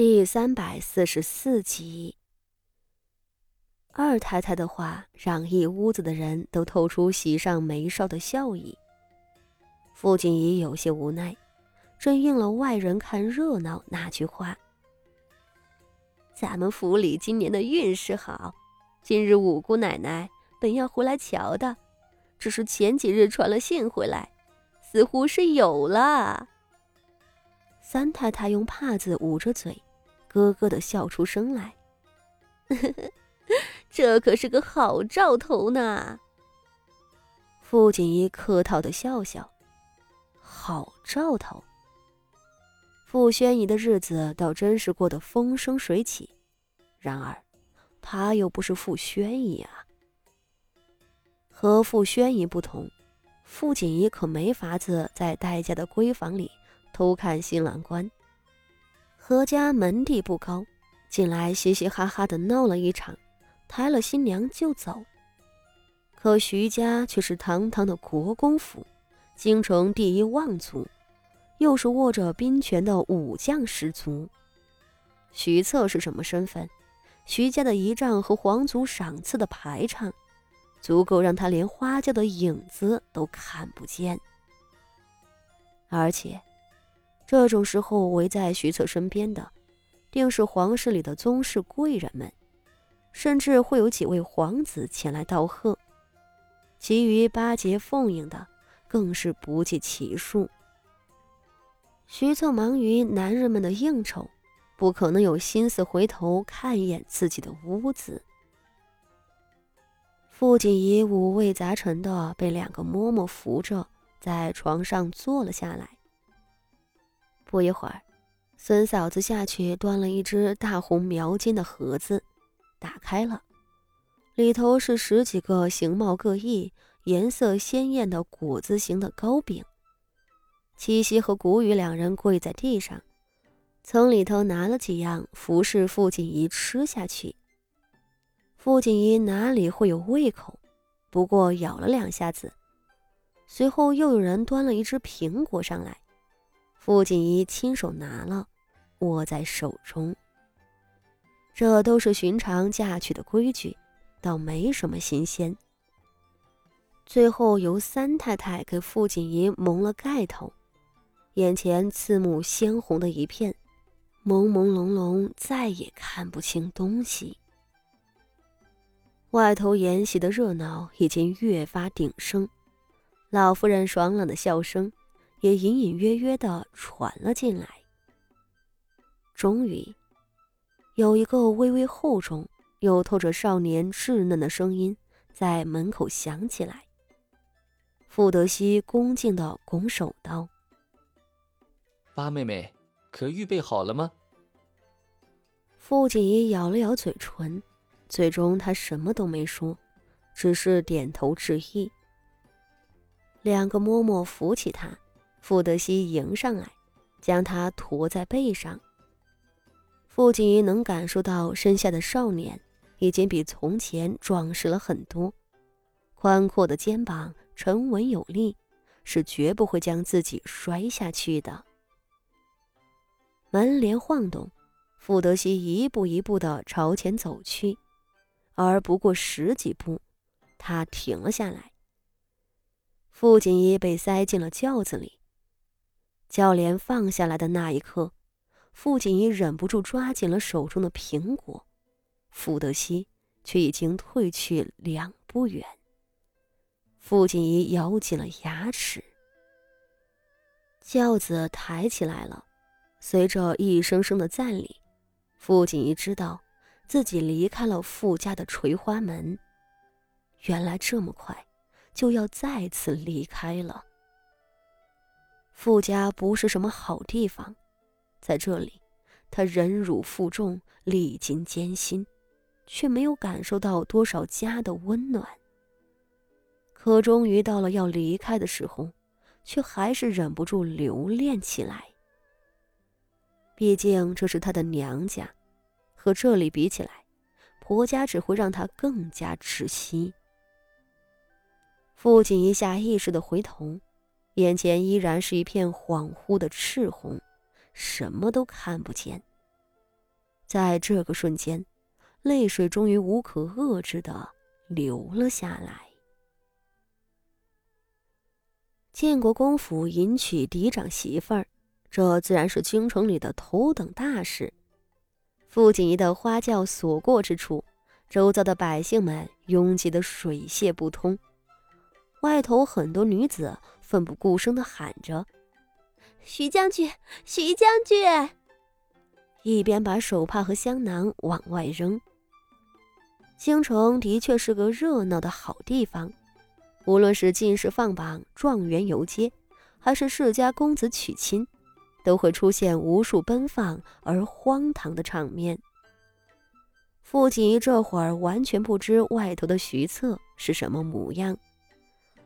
第三百四十四集，二太太的话让一屋子的人都透出喜上眉梢的笑意。傅锦仪有些无奈，正应了外人看热闹那句话：“咱们府里今年的运势好，今日五姑奶奶本要回来瞧的，只是前几日传了信回来，似乎是有了。”三太太用帕子捂着嘴，咯咯的笑出声来。这可是个好兆头呢。傅锦衣客套的笑笑，好兆头。傅宣仪的日子倒真是过得风生水起，然而，他又不是傅宣仪啊。和傅宣仪不同，傅锦衣可没法子在戴家的闺房里。偷看新郎官，何家门第不高，进来嘻嘻哈哈的闹了一场，抬了新娘就走。可徐家却是堂堂的国公府，京城第一望族，又是握着兵权的武将十足。徐策是什么身份？徐家的仪仗和皇族赏赐的排场，足够让他连花轿的影子都看不见，而且。这种时候，围在徐策身边的，定是皇室里的宗室贵人们，甚至会有几位皇子前来道贺。其余巴结奉迎的，更是不计其数。徐策忙于男人们的应酬，不可能有心思回头看一眼自己的屋子。傅锦仪五味杂陈的被两个嬷嬷扶着，在床上坐了下来。不一会儿，孙嫂子下去端了一只大红描金的盒子，打开了，里头是十几个形貌各异、颜色鲜艳的果子形的糕饼。七夕和谷雨两人跪在地上，从里头拿了几样服侍傅锦仪吃下去。傅锦仪哪里会有胃口，不过咬了两下子，随后又有人端了一只苹果上来。傅锦仪亲手拿了，握在手中。这都是寻常嫁娶的规矩，倒没什么新鲜。最后由三太太给傅锦仪蒙了盖头，眼前刺目鲜红的一片，朦朦胧胧，再也看不清东西。外头筵席的热闹已经越发鼎盛，老夫人爽朗的笑声。也隐隐约约的传了进来。终于，有一个微微厚重又透着少年稚嫩的声音在门口响起来。傅德熙恭敬的拱手道：“八妹妹，可预备好了吗？”傅锦衣咬了咬嘴唇，最终他什么都没说，只是点头致意。两个嬷嬷扶起他。傅德熙迎上来，将他驮在背上。傅锦仪能感受到身下的少年已经比从前壮实了很多，宽阔的肩膀沉稳有力，是绝不会将自己摔下去的。门帘晃动，傅德熙一步一步地朝前走去，而不过十几步，他停了下来。傅锦衣被塞进了轿子里。轿帘放下来的那一刻，傅锦仪忍不住抓紧了手中的苹果，傅德熙却已经退去两步远。傅锦仪咬紧了牙齿。轿子抬起来了，随着一声声的赞礼，傅锦仪知道自己离开了傅家的垂花门。原来这么快，就要再次离开了。傅家不是什么好地方，在这里，他忍辱负重，历经艰辛，却没有感受到多少家的温暖。可终于到了要离开的时候，却还是忍不住留恋起来。毕竟这是他的娘家，和这里比起来，婆家只会让他更加窒息。父亲一下意识的回头。眼前依然是一片恍惚的赤红，什么都看不见，在这个瞬间，泪水终于无可遏制的流了下来。建国公府迎娶嫡长媳妇儿，这自然是京城里的头等大事。傅锦仪的花轿所过之处，周遭的百姓们拥挤的水泄不通。外头很多女子奋不顾身的喊着：“徐将军，徐将军！”一边把手帕和香囊往外扔。京城的确是个热闹的好地方，无论是进士放榜、状元游街，还是世家公子娶亲，都会出现无数奔放而荒唐的场面。傅锦仪这会儿完全不知外头的徐策是什么模样，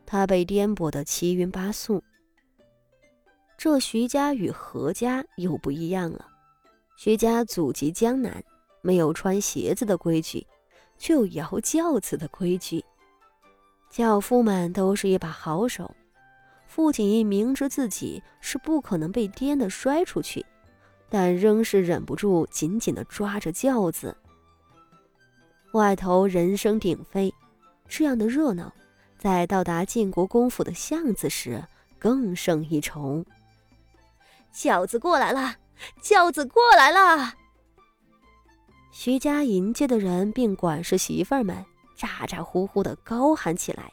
他被颠簸的七晕八素。这徐家与何家又不一样了。徐家祖籍江南，没有穿鞋子的规矩，却有摇轿子的规矩。轿夫们都是一把好手。傅锦衣明知自己是不可能被颠的摔出去，但仍是忍不住紧紧地抓着轿子。外头人声鼎沸，这样的热闹，在到达晋国公府的巷子时更胜一筹。轿子过来了。轿子过来了，徐家迎接的人并管事媳妇儿们咋咋呼呼的高喊起来。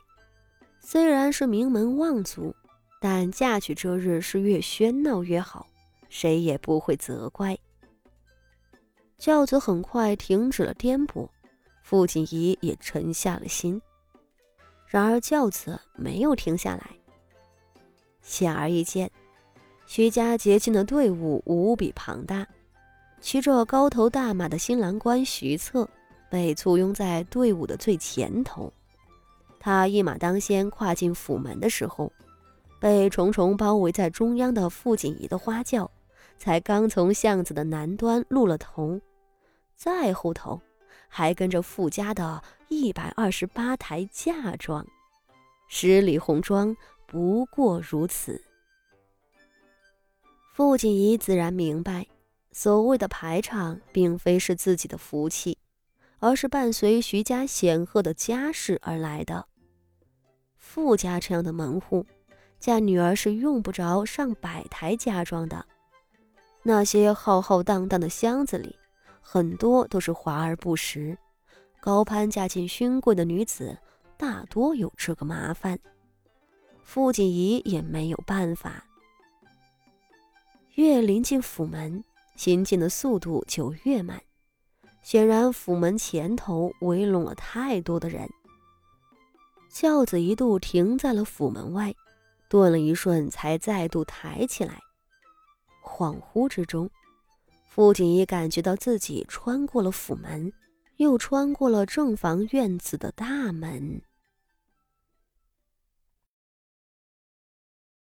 虽然是名门望族，但嫁娶这日是越喧闹越好，谁也不会责怪。轿子很快停止了颠簸，傅锦仪也沉下了心。然而轿子没有停下来，显而易见。徐家结亲的队伍无比庞大，骑着高头大马的新郎官徐策被簇拥在队伍的最前头。他一马当先跨进府门的时候，被重重包围在中央的傅锦仪的花轿才刚从巷子的南端露了头，再后头还跟着傅家的一百二十八台嫁妆，十里红妆不过如此。傅锦仪自然明白，所谓的排场并非是自己的福气，而是伴随徐家显赫的家世而来的。傅家这样的门户，嫁女儿是用不着上百台嫁妆的。那些浩浩荡荡的箱子里，很多都是华而不实。高攀嫁进勋贵的女子，大多有这个麻烦。傅锦仪也没有办法。越临近府门，行进的速度就越慢。显然，府门前头围拢了太多的人。轿子一度停在了府门外，顿了一瞬，才再度抬起来。恍惚之中，傅锦衣感觉到自己穿过了府门，又穿过了正房院子的大门。